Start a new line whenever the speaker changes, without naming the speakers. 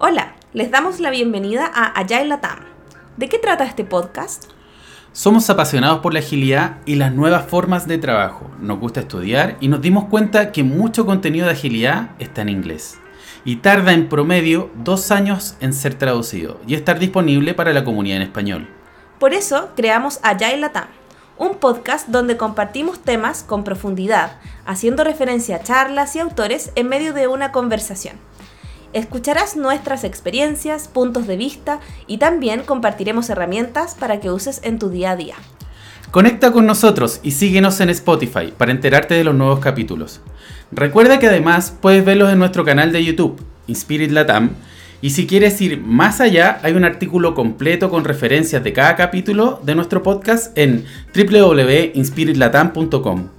Hola, les damos la bienvenida a Agile Latam. ¿De qué trata este podcast?
Somos apasionados por la agilidad y las nuevas formas de trabajo. Nos gusta estudiar y nos dimos cuenta que mucho contenido de agilidad está en inglés. Y tarda en promedio dos años en ser traducido y estar disponible para la comunidad en español.
Por eso creamos Agile Latam, un podcast donde compartimos temas con profundidad, haciendo referencia a charlas y autores en medio de una conversación. Escucharás nuestras experiencias, puntos de vista y también compartiremos herramientas para que uses en tu día a día.
Conecta con nosotros y síguenos en Spotify para enterarte de los nuevos capítulos. Recuerda que además puedes verlos en nuestro canal de YouTube, Inspirit Latam, y si quieres ir más allá, hay un artículo completo con referencias de cada capítulo de nuestro podcast en www.inspiritlatam.com.